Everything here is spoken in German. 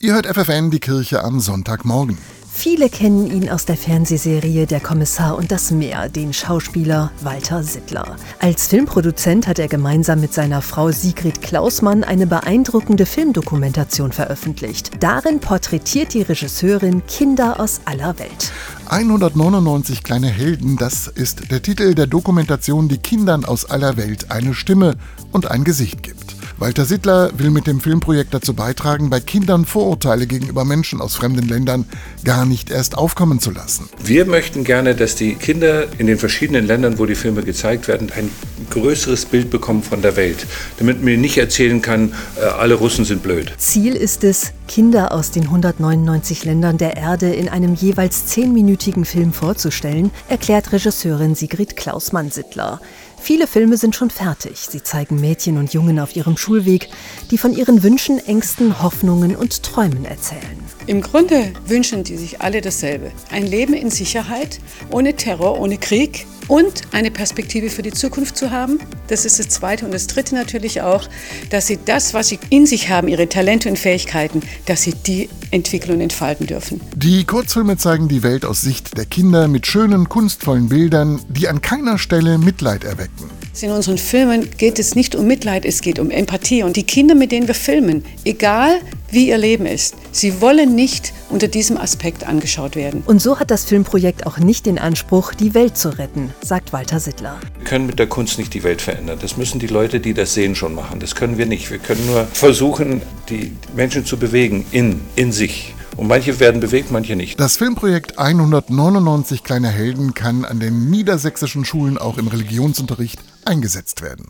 Ihr hört FFN die Kirche am Sonntagmorgen. Viele kennen ihn aus der Fernsehserie Der Kommissar und das Meer, den Schauspieler Walter Sittler. Als Filmproduzent hat er gemeinsam mit seiner Frau Sigrid Klausmann eine beeindruckende Filmdokumentation veröffentlicht. Darin porträtiert die Regisseurin Kinder aus aller Welt. 199 kleine Helden, das ist der Titel der Dokumentation, die Kindern aus aller Welt eine Stimme und ein Gesicht gibt. Walter Sittler will mit dem Filmprojekt dazu beitragen, bei Kindern Vorurteile gegenüber Menschen aus fremden Ländern gar nicht erst aufkommen zu lassen. Wir möchten gerne, dass die Kinder in den verschiedenen Ländern, wo die Filme gezeigt werden, ein größeres Bild bekommen von der Welt, damit man nicht erzählen kann, äh, alle Russen sind blöd. Ziel ist es, Kinder aus den 199 Ländern der Erde in einem jeweils zehnminütigen Film vorzustellen, erklärt Regisseurin Sigrid Klausmann-Sittler. Viele Filme sind schon fertig. Sie zeigen Mädchen und Jungen auf ihrem Schulweg, die von ihren Wünschen, Ängsten, Hoffnungen und Träumen erzählen. Im Grunde wünschen die sich alle dasselbe. Ein Leben in Sicherheit, ohne Terror, ohne Krieg und eine Perspektive für die Zukunft zu haben. Das ist das Zweite. Und das Dritte natürlich auch, dass sie das, was sie in sich haben, ihre Talente und Fähigkeiten, dass sie die entwickeln und entfalten dürfen. Die Kurzfilme zeigen die Welt aus Sicht der Kinder mit schönen, kunstvollen Bildern, die an keiner Stelle Mitleid erwecken. In unseren Filmen geht es nicht um Mitleid, es geht um Empathie. Und die Kinder, mit denen wir filmen, egal wie ihr Leben ist, sie wollen nicht unter diesem Aspekt angeschaut werden. Und so hat das Filmprojekt auch nicht den Anspruch, die Welt zu retten, sagt Walter Sittler. Wir können mit der Kunst nicht die Welt verändern. Das müssen die Leute, die das sehen, schon machen. Das können wir nicht. Wir können nur versuchen, die Menschen zu bewegen in, in sich. Und manche werden bewegt, manche nicht. Das Filmprojekt 199 kleine Helden kann an den niedersächsischen Schulen auch im Religionsunterricht eingesetzt werden.